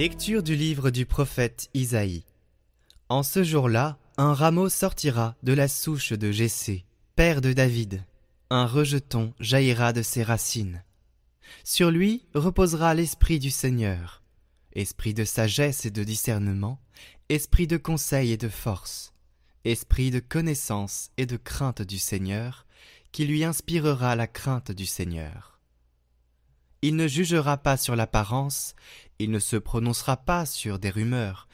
Lecture du livre du prophète Isaïe. En ce jour-là, un rameau sortira de la souche de Jessé, père de David. Un rejeton jaillira de ses racines. Sur lui reposera l'esprit du Seigneur, esprit de sagesse et de discernement, esprit de conseil et de force, esprit de connaissance et de crainte du Seigneur, qui lui inspirera la crainte du Seigneur. Il ne jugera pas sur l'apparence, il ne se prononcera pas sur des rumeurs,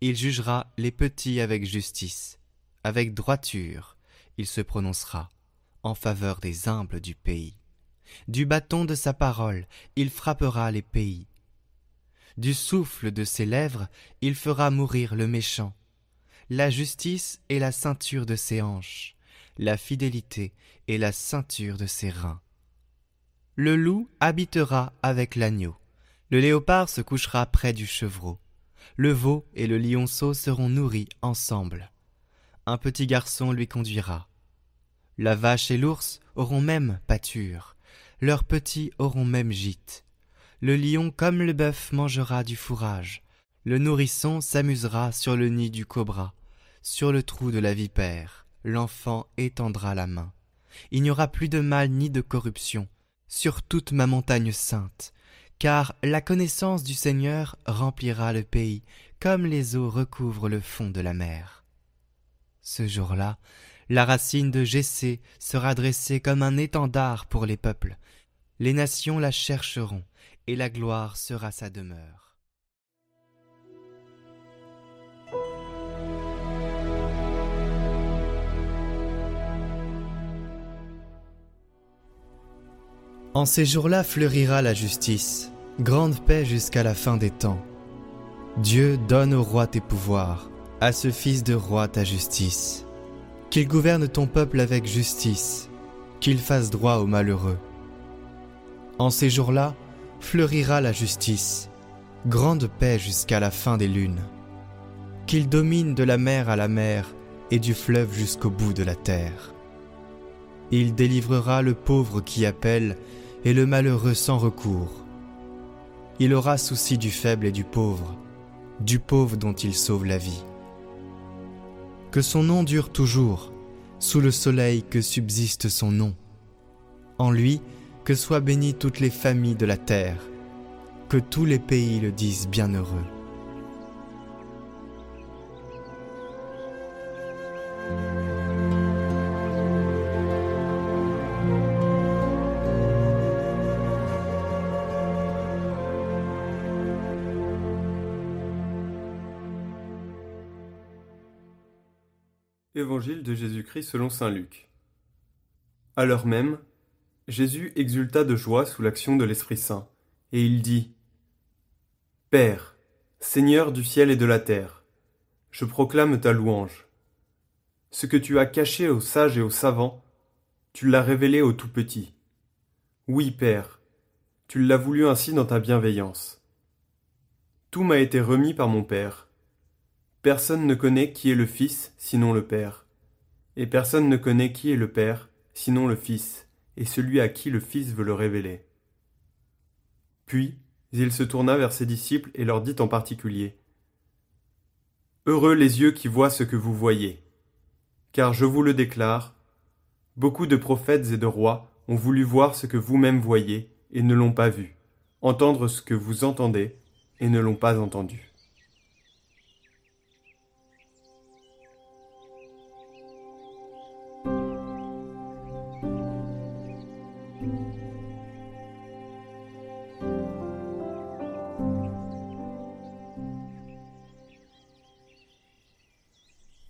il jugera les petits avec justice, avec droiture, il se prononcera en faveur des humbles du pays. Du bâton de sa parole, il frappera les pays. Du souffle de ses lèvres, il fera mourir le méchant. La justice est la ceinture de ses hanches, la fidélité est la ceinture de ses reins. Le loup habitera avec l'agneau. Le léopard se couchera près du chevreau. Le veau et le lionceau seront nourris ensemble. Un petit garçon lui conduira. La vache et l'ours auront même pâture. Leurs petits auront même gîte. Le lion comme le bœuf mangera du fourrage. Le nourrisson s'amusera sur le nid du cobra. Sur le trou de la vipère, l'enfant étendra la main. Il n'y aura plus de mal ni de corruption sur toute ma montagne sainte, car la connaissance du Seigneur remplira le pays, comme les eaux recouvrent le fond de la mer. Ce jour-là, la racine de Jessé sera dressée comme un étendard pour les peuples. Les nations la chercheront, et la gloire sera sa demeure. En ces jours-là fleurira la justice, grande paix jusqu'à la fin des temps. Dieu donne au roi tes pouvoirs, à ce fils de roi ta justice. Qu'il gouverne ton peuple avec justice, qu'il fasse droit aux malheureux. En ces jours-là fleurira la justice, grande paix jusqu'à la fin des lunes. Qu'il domine de la mer à la mer et du fleuve jusqu'au bout de la terre. Il délivrera le pauvre qui appelle et le malheureux sans recours. Il aura souci du faible et du pauvre, du pauvre dont il sauve la vie. Que son nom dure toujours, sous le soleil que subsiste son nom. En lui, que soient bénies toutes les familles de la terre, que tous les pays le disent bienheureux. Évangile de Jésus-Christ selon Saint Luc. À l'heure même, Jésus exulta de joie sous l'action de l'Esprit Saint, et il dit Père, Seigneur du ciel et de la terre, je proclame ta louange. Ce que tu as caché aux sages et aux savants, tu l'as révélé aux tout petits. Oui, Père, tu l'as voulu ainsi dans ta bienveillance. Tout m'a été remis par mon Père Personne ne connaît qui est le Fils sinon le Père, et personne ne connaît qui est le Père sinon le Fils, et celui à qui le Fils veut le révéler. Puis il se tourna vers ses disciples et leur dit en particulier Heureux les yeux qui voient ce que vous voyez. Car je vous le déclare, beaucoup de prophètes et de rois ont voulu voir ce que vous-même voyez et ne l'ont pas vu, entendre ce que vous entendez et ne l'ont pas entendu.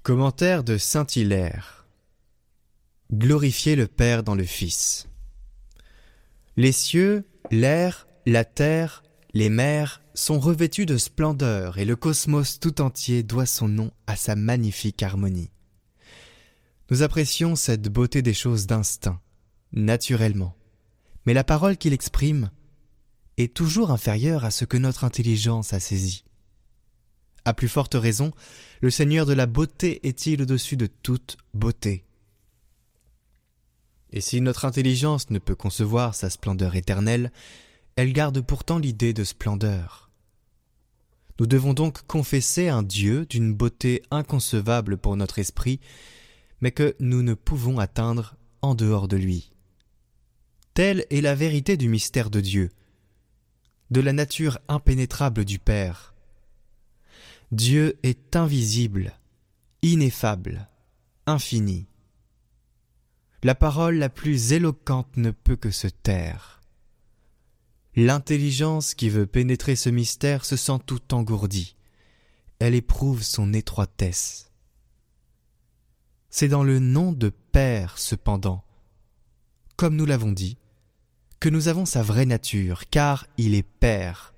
Commentaire de Saint Hilaire. Glorifier le Père dans le Fils. Les cieux, l'air, la terre, les mers sont revêtus de splendeur et le cosmos tout entier doit son nom à sa magnifique harmonie. Nous apprécions cette beauté des choses d'instinct, naturellement, mais la parole qu'il exprime est toujours inférieure à ce que notre intelligence a saisi. À plus forte raison, le Seigneur de la beauté est-il au-dessus de toute beauté? Et si notre intelligence ne peut concevoir sa splendeur éternelle, elle garde pourtant l'idée de splendeur. Nous devons donc confesser un Dieu d'une beauté inconcevable pour notre esprit, mais que nous ne pouvons atteindre en dehors de lui. Telle est la vérité du mystère de Dieu, de la nature impénétrable du Père. Dieu est invisible, ineffable, infini. La parole la plus éloquente ne peut que se taire. L'intelligence qui veut pénétrer ce mystère se sent tout engourdie. Elle éprouve son étroitesse. C'est dans le nom de Père, cependant, comme nous l'avons dit, que nous avons sa vraie nature, car il est Père,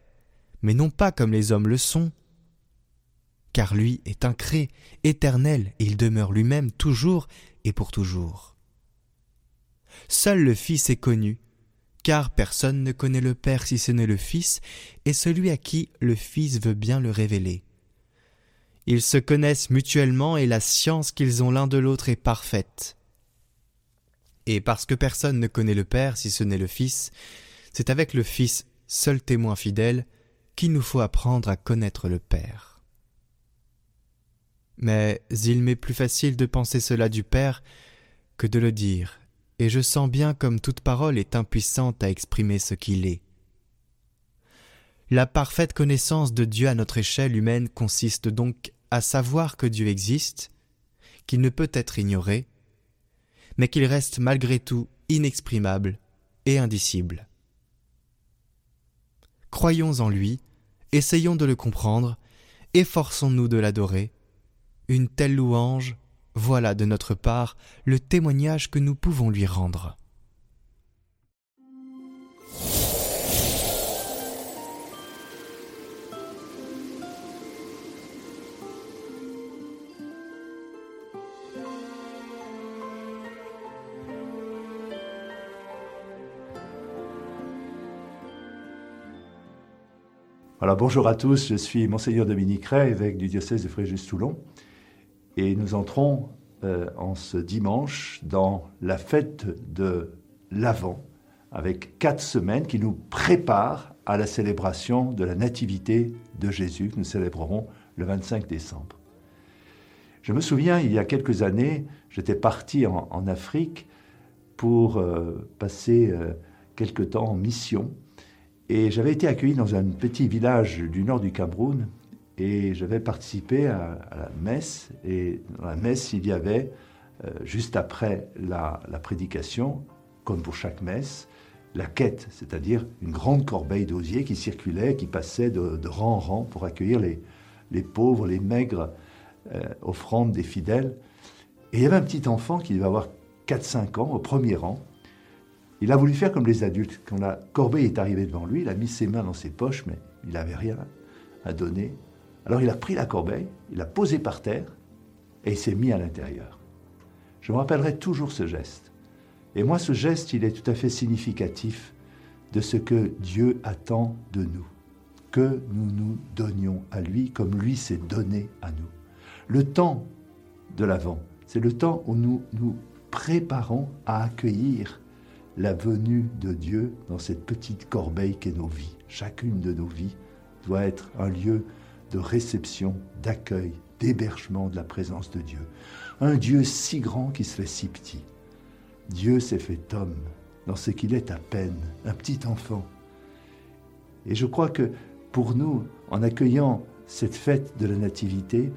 mais non pas comme les hommes le sont, car lui est incré, éternel, et il demeure lui-même toujours et pour toujours. Seul le Fils est connu, car personne ne connaît le Père si ce n'est le Fils, et celui à qui le Fils veut bien le révéler. Ils se connaissent mutuellement et la science qu'ils ont l'un de l'autre est parfaite. Et parce que personne ne connaît le Père si ce n'est le Fils, c'est avec le Fils, seul témoin fidèle, qu'il nous faut apprendre à connaître le Père. Mais il m'est plus facile de penser cela du Père que de le dire, et je sens bien comme toute parole est impuissante à exprimer ce qu'il est. La parfaite connaissance de Dieu à notre échelle humaine consiste donc à savoir que Dieu existe, qu'il ne peut être ignoré, mais qu'il reste malgré tout inexprimable et indicible. Croyons en lui, essayons de le comprendre, efforçons-nous de l'adorer. Une telle louange, voilà de notre part le témoignage que nous pouvons lui rendre. Alors bonjour à tous, je suis Monseigneur Dominique Ray, évêque du diocèse de Fréjus-Toulon, et nous entrons euh, en ce dimanche dans la fête de l'Avent, avec quatre semaines qui nous préparent à la célébration de la Nativité de Jésus que nous célébrerons le 25 décembre. Je me souviens, il y a quelques années, j'étais parti en, Afrique pour euh, passer euh, quelques temps en mission et j'avais été accueilli dans un petit village du nord du Cameroun et j'avais participé à, la messe. Et dans la messe, il y avait, euh, juste après la, prédication, comme pour chaque messe, la quête, c'est-à-dire une grande corbeille d'osier qui circulait, qui passait de, rang en rang pour accueillir les, pauvres, les maigres euh, offrandes des fidèles. Et il y avait un petit enfant qui devait avoir 4-5 ans, au premier rang, il a voulu faire comme les adultes. Quand la corbeille est arrivée devant lui, il a mis ses mains dans ses poches, mais il n'avait rien à donner. Alors il a pris la corbeille, il l'a posée par terre et il s'est mis à l'intérieur. Je me rappellerai toujours ce geste. Et moi, ce geste, il est tout à fait significatif de ce que Dieu attend de nous. Que nous nous donnions à lui comme lui s'est donné à nous. Le temps de l'Avent, c'est le temps où nous nous préparons à accueillir la venue de Dieu dans cette petite corbeille qu'est nos vies. Chacune de nos vies doit être un lieu de réception, d'accueil, d'hébergement de la présence de Dieu. Un Dieu si grand qui se fait si petit. Dieu s'est fait homme dans ce qu'il est à peine, un petit enfant. Et je crois que pour nous, en accueillant cette fête de la Nativité,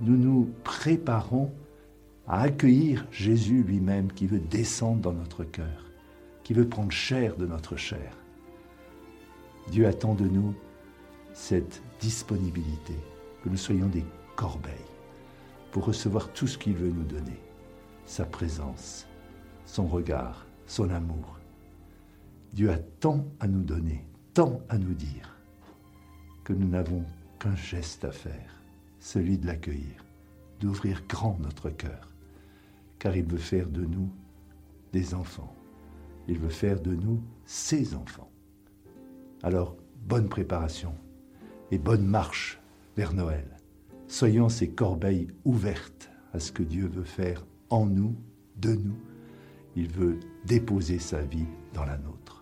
nous nous préparons à accueillir Jésus lui-même qui veut descendre dans notre cœur qui veut prendre chair de notre chair. Dieu attend de nous cette disponibilité, que nous soyons des corbeilles pour recevoir tout ce qu'il veut nous donner, sa présence, son regard, son amour. Dieu a tant à nous donner, tant à nous dire, que nous n'avons qu'un geste à faire, celui de l'accueillir, d'ouvrir grand notre cœur, car il veut faire de nous des enfants. Il veut faire de nous ses enfants. Alors, bonne préparation et bonne marche vers Noël. Soyons ces corbeilles ouvertes à ce que Dieu veut faire en nous, de nous. Il veut déposer sa vie dans la nôtre.